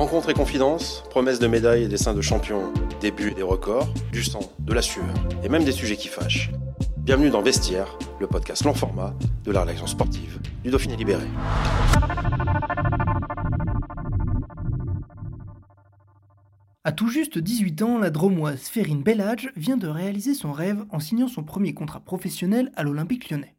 Rencontres et confidences, promesses de médailles et dessins de champions, débuts et des records, du sang, de la sueur et même des sujets qui fâchent. Bienvenue dans Vestiaire, le podcast long format de la rédaction sportive du Dauphiné Libéré. À tout juste 18 ans, la dromoise Ferine Bellage vient de réaliser son rêve en signant son premier contrat professionnel à l'Olympique lyonnais.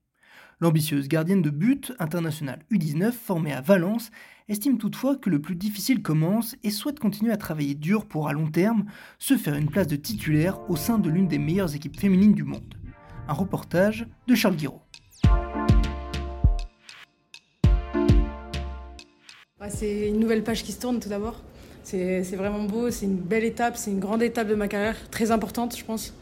L'ambitieuse gardienne de but internationale U19 formée à Valence estime toutefois que le plus difficile commence et souhaite continuer à travailler dur pour à long terme se faire une place de titulaire au sein de l'une des meilleures équipes féminines du monde. Un reportage de Charles Guiraud. C'est une nouvelle page qui se tourne tout d'abord. C'est vraiment beau, c'est une belle étape, c'est une grande étape de ma carrière, très importante je pense.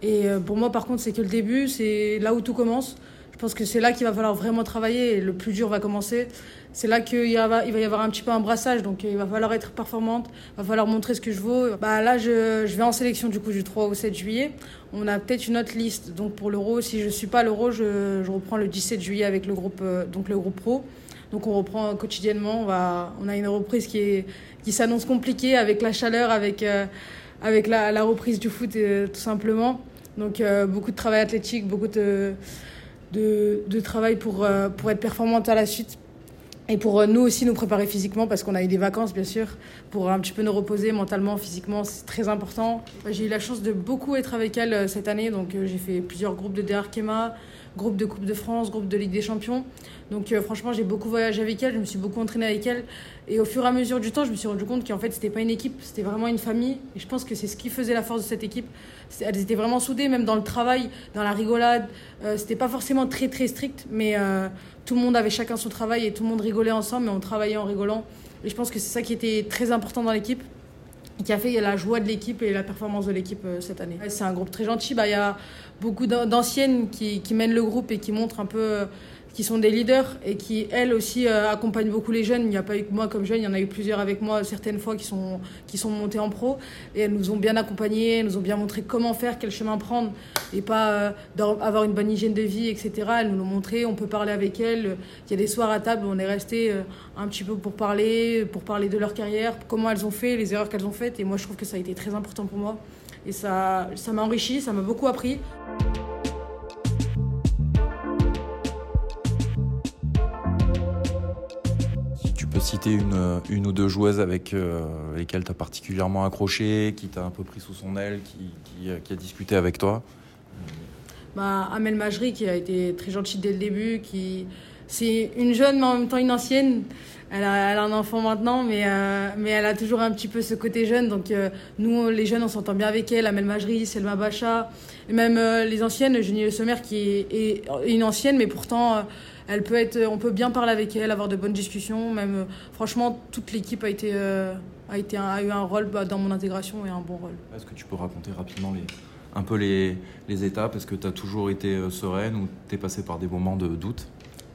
Et euh, pour moi par contre c'est que le début, c'est là où tout commence. Je pense que c'est là qu'il va falloir vraiment travailler et le plus dur va commencer. C'est là qu'il va, y avoir un petit peu un brassage, donc il va falloir être performante, il va falloir montrer ce que je vaux. Bah, là, je, vais en sélection du coup du 3 au 7 juillet. On a peut-être une autre liste. Donc pour l'Euro, si je ne suis pas l'Euro, je, reprends le 17 juillet avec le groupe, euh, donc le groupe pro. Donc on reprend quotidiennement. On, a une reprise qui, est, qui s'annonce compliquée avec la chaleur, avec, euh, avec la, reprise du foot euh, tout simplement. Donc euh, beaucoup de travail athlétique, beaucoup de de, travail pour, euh, pour être performante à la suite. Et pour euh, nous aussi nous préparer physiquement, parce qu'on a eu des vacances, bien sûr, pour un petit peu nous reposer mentalement, physiquement, c'est très important. J'ai eu la chance de beaucoup être avec elle euh, cette année, donc j'ai fait plusieurs groupes de DRKEMA, groupe de Coupe de France, groupe de Ligue des Champions. Donc euh, franchement, j'ai beaucoup voyagé avec elle, je me suis beaucoup entraînée avec elle. Et au fur et à mesure du temps, je me suis rendu compte qu'en fait, c'était pas une équipe, c'était vraiment une famille. Et je pense que c'est ce qui faisait la force de cette équipe. Elles étaient vraiment soudées, même dans le travail, dans la rigolade. Euh, c'était pas forcément très très strict, mais euh, tout le monde avait chacun son travail et tout le monde rigolait ensemble, mais on travaillait en rigolant. Et je pense que c'est ça qui était très important dans l'équipe qui a fait la joie de l'équipe et la performance de l'équipe euh, cette année. C'est un groupe très gentil. Bah, il y a beaucoup d'anciennes qui, qui, mènent le groupe et qui montrent un peu euh, qui sont des leaders et qui, elles aussi, euh, accompagnent beaucoup les jeunes. Il n'y a pas eu que moi comme jeune, il y en a eu plusieurs avec moi certaines fois qui sont, qui sont montés en pro. Et elles nous ont bien accompagnés, nous ont bien montré comment faire, quel chemin prendre et pas euh, avoir une bonne hygiène de vie, etc. Elles nous l'ont montré, on peut parler avec elles. Il y a des soirs à table on est resté euh, un petit peu pour parler, pour parler de leur carrière, comment elles ont fait, les erreurs qu'elles ont faites. Et moi, je trouve que ça a été très important pour moi. Et ça m'a enrichi, ça m'a beaucoup appris. Citer une, une, ou deux joueuses avec euh, lesquelles tu as particulièrement accroché, qui t'a un peu pris sous son aile, qui, qui a discuté avec toi? Bah, Amel Majri, qui a été très gentille dès le début, qui c'est une jeune mais en même temps une ancienne. Elle a, elle a un enfant maintenant, mais, euh, mais elle a toujours un petit peu ce côté jeune. Donc euh, nous, les jeunes, on s'entend bien avec elle. Amel Majri, Selma Bacha, et même euh, les anciennes, Junie Le Sommer, qui est, une ancienne, mais pourtant elle peut être, on peut bien parler avec elle, avoir de bonnes discussions. Même, euh, franchement, toute l'équipe a été, euh, a été, a eu un rôle bah, dans mon intégration et un bon rôle. Est-ce que tu peux raconter rapidement les, un peu les, les étapes? Est-ce que tu as toujours été euh, sereine ou tu es passé par des moments de doute?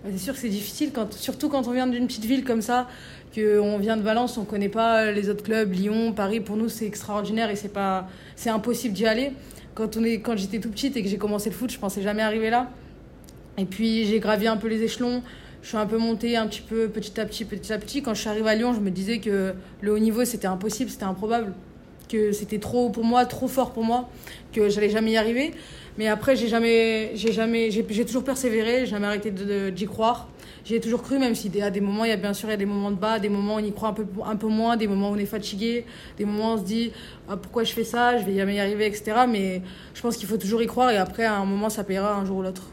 Bah, c'est sûr que c'est difficile, quand, surtout quand on vient d'une petite ville comme ça, qu'on vient de Valence, on ne connaît pas les autres clubs, Lyon, Paris. Pour nous, c'est extraordinaire et c'est pas, c'est impossible d'y aller. Quand on est, quand j'étais tout petite et que j'ai commencé le foot, je pensais jamais arriver là. Et puis j'ai gravi un peu les échelons. Je suis un peu montée un petit peu petit à petit, petit à petit. Quand je suis arrivée à Lyon, je me disais que le haut niveau, c'était impossible, c'était improbable. Que c'était trop pour moi, trop fort pour moi, que j'allais jamais y arriver. Mais après, j'ai jamais, j'ai jamais, j'ai toujours persévéré, j'ai jamais arrêté d'y croire. J'ai toujours cru, même si à des moments, il y a bien sûr il y a des moments de bas, des moments où on y croit un peu, un peu moins, des moments où on est fatigué, des moments où on se dit ah, pourquoi je fais ça, je vais jamais y arriver, etc. Mais je pense qu'il faut toujours y croire et après, à un moment, ça payera un jour ou l'autre.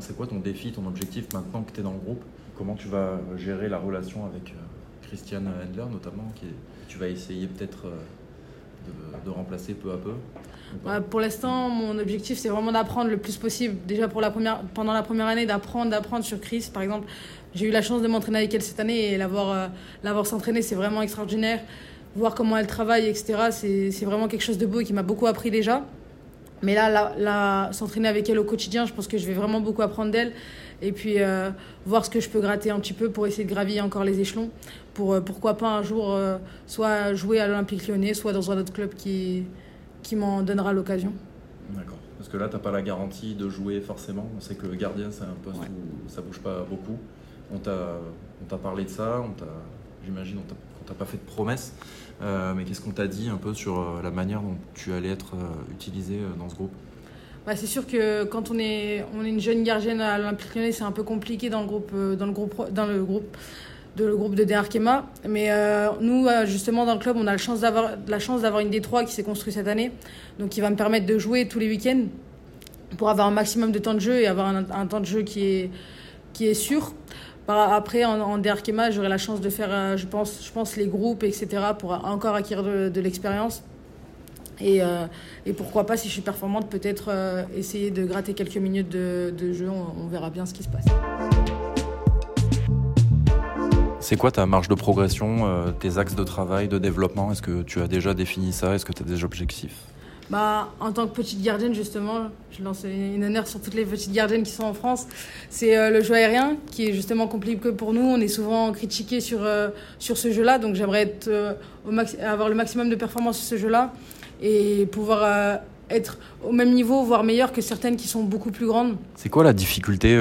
C'est quoi ton défi, ton objectif maintenant que tu es dans le groupe? Comment tu vas gérer la relation avec euh, Christiane Handler notamment, qui tu vas essayer peut-être euh, de, remplacer peu à peu pour l'instant, mon objectif, c'est vraiment d'apprendre le plus possible. Déjà, pour la première, pendant la première année, d'apprendre, d'apprendre sur Chris, par exemple. J'ai eu la chance de m'entraîner avec elle cette année et l'avoir, euh, l'avoir s'entraîner, c'est vraiment extraordinaire. Voir comment elle travaille, etc., c'est vraiment quelque chose de beau et qui m'a beaucoup appris déjà. Mais là, la, la- s'entraîner avec elle au quotidien, je pense que je vais vraiment beaucoup apprendre d'elle. Et puis, euh, voir ce que je peux gratter un petit peu pour essayer de gravir encore les échelons. Pour, euh, pourquoi pas un jour, euh, soit jouer à l'Olympique lyonnais, soit dans un autre club qui, qui m'en donnera l'occasion. D'accord. Parce que là, t'as pas la garantie de jouer forcément. On sait que gardien, c'est un poste Ouais. où ça bouge pas beaucoup. On t'a, on t'a parlé de ça. On t'a, j'imagine, on t'a pas fait de promesses. Euh, mais qu'est-ce qu'on t'a dit un peu sur euh, la manière dont tu allais être euh, utilisé dans ce groupe? Bah, c'est sûr que quand on est, on est une jeune gardienne à l'Olympique lyonnais, c'est un peu compliqué dans le groupe, dans le groupe, dans le groupe de le. Mais nous, justement, dans le club, on a la chance d'avoir, la chance d'avoir une D3 qui s'est construite cette année, donc qui va me permettre de jouer tous les week-ends pour avoir un maximum de temps de jeu et avoir un, un temps de jeu qui est, qui est sûr. Après, en, en De Arkema, j'aurai la chance de faire, euh, je pense, je pense, les groupes, etc., pour encore acquérir de, l'expérience. Et, euh, et pourquoi pas, si je suis performante, peut-être euh, essayer de gratter quelques minutes de, jeu. On, verra bien ce qui se passe. C'est quoi ta marge de progression, tes axes de travail, de développement? Est-ce que tu as déjà défini ça? Est-ce que tu as des objectifs? Bah, en tant que petite gardienne, justement, je lance une honneur sur toutes les petites gardiennes qui sont en France. C'est euh, le jeu aérien qui est justement compliqué pour nous. On est souvent critiqué sur, euh, sur ce jeu-là, donc j'aimerais être, euh, au avoir le maximum de performance sur ce jeu-là et pouvoir euh, être au même niveau, voire meilleur que certaines qui sont beaucoup plus grandes. C'est quoi la difficulté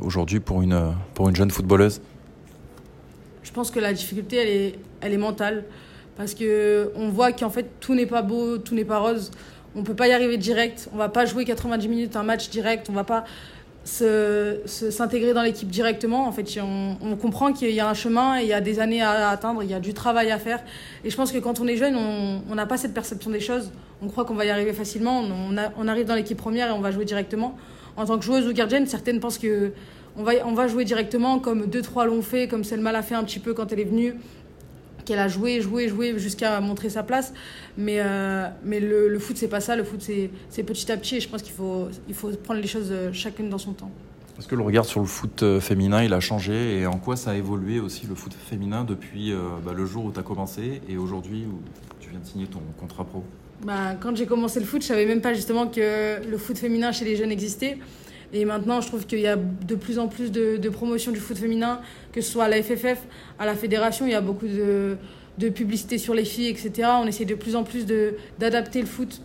aujourd'hui pour une, pour une jeune footballeuse? Je pense que la difficulté, elle est, elle est mentale. Parce que on voit qu'en fait, tout n'est pas beau, tout n'est pas rose. On peut pas y arriver direct. On va pas jouer 90 minutes un match direct. On va pas s'intégrer dans l'équipe directement. En fait, on, comprend qu'il y a un chemin et il y a des années à atteindre, il y a du travail à faire. Et je pense que quand on est jeune, on n'a pas cette perception des choses. On croit qu'on va y arriver facilement. On, arrive dans l'équipe première et on va jouer directement. En tant que joueuse ou gardienne, certaines pensent que on va, on va jouer directement, comme deux, trois l'ont fait, comme Selma l'a fait un petit peu quand elle est venue, qu'elle a joué, joué, joué jusqu'à montrer sa place. Mais, euh, mais le, le foot, c'est pas ça. Le foot, c'est petit à petit. Et je pense qu'il faut, il faut prendre les choses euh, chacune dans son temps. Est-ce que le regard sur le foot euh, féminin, il a changé Et en quoi ça a évolué aussi le foot féminin depuis euh, bah, le jour où tu as commencé et aujourd'hui où tu viens de signer ton contrat pro? Bah, quand j'ai commencé le foot, je savais même pas justement que le foot féminin chez les jeunes existait. Et maintenant, je trouve qu'il y a de plus en plus de, promotion du foot féminin, que ce soit à la FFF, à la fédération, il y a beaucoup de, publicité sur les filles, etc. On essaie de plus en plus d'adapter le foot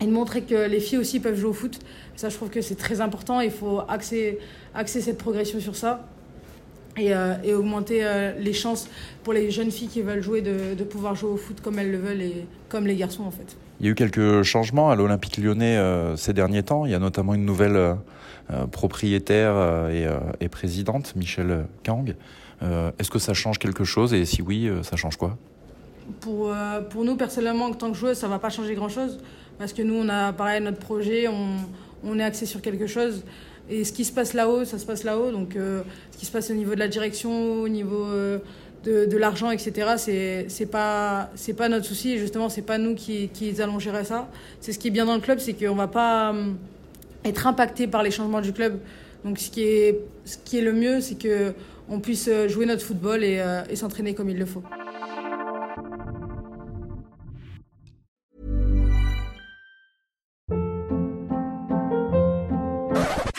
et de montrer que les filles aussi peuvent jouer au foot. Ça, je trouve que c'est très important. Il faut axer, axer cette progression sur ça et, euh, et augmenter euh, les chances pour les jeunes filles qui veulent jouer de, de pouvoir jouer au foot comme elles le veulent et comme les garçons en fait. Il y a eu quelques changements à l'Olympique lyonnais euh, ces derniers temps. Il y a notamment une nouvelle propriétaire et, et présidente, Michel Kang. Est-ce que ça change quelque chose Et si oui, ça change quoi? Pour, pour nous, personnellement, en tant que joueuse, ça va pas changer grand-chose. Parce que nous, on a pareil notre projet, on, on est axé sur quelque chose. Et ce qui se passe là-haut, ça se passe là-haut. Donc, euh, ce qui se passe au niveau de la direction, au niveau euh, de, l'argent, etc., c'est c'est pas, pas notre souci. Et justement, c'est pas nous qui, qui allons gérer ça. C'est ce qui est bien dans le club, c'est qu'on va pas euh, être impacté par les changements du club. Donc, ce qui est, ce qui est le mieux, c'est que on puisse jouer notre football et s'entraîner comme il le faut.